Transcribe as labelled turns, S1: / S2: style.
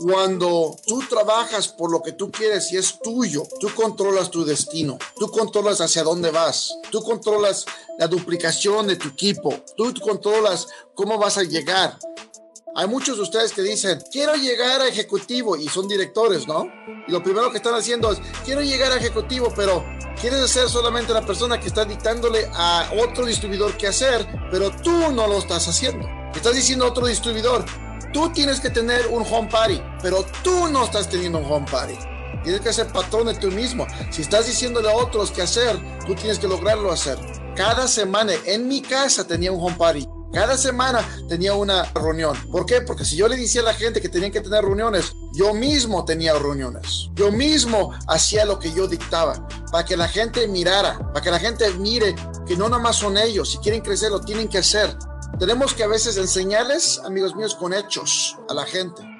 S1: Cuando tú trabajas por lo que tú quieres y es tuyo, tú controlas tu destino, tú controlas hacia dónde vas, tú controlas la duplicación de tu equipo, tú controlas cómo vas a llegar. Hay muchos de ustedes que dicen, quiero llegar a ejecutivo y son directores, ¿no? Y lo primero que están haciendo es, quiero llegar a ejecutivo, pero quieres ser solamente la persona que está dictándole a otro distribuidor qué hacer, pero tú no lo estás haciendo. Estás diciendo a otro distribuidor, tú tienes que tener un home party, pero tú no estás teniendo un home party. Tienes que ser patrón de tú mismo. Si estás diciéndole a otros qué hacer, tú tienes que lograrlo hacer. Cada semana en mi casa tenía un home party. Cada semana tenía una reunión. ¿Por qué? Porque si yo le decía a la gente que tenían que tener reuniones, yo mismo tenía reuniones. Yo mismo hacía lo que yo dictaba para que la gente mirara, para que la gente mire que no nada más son ellos. Si quieren crecer, lo tienen que hacer. Tenemos que a veces enseñarles, amigos míos, con hechos a la gente.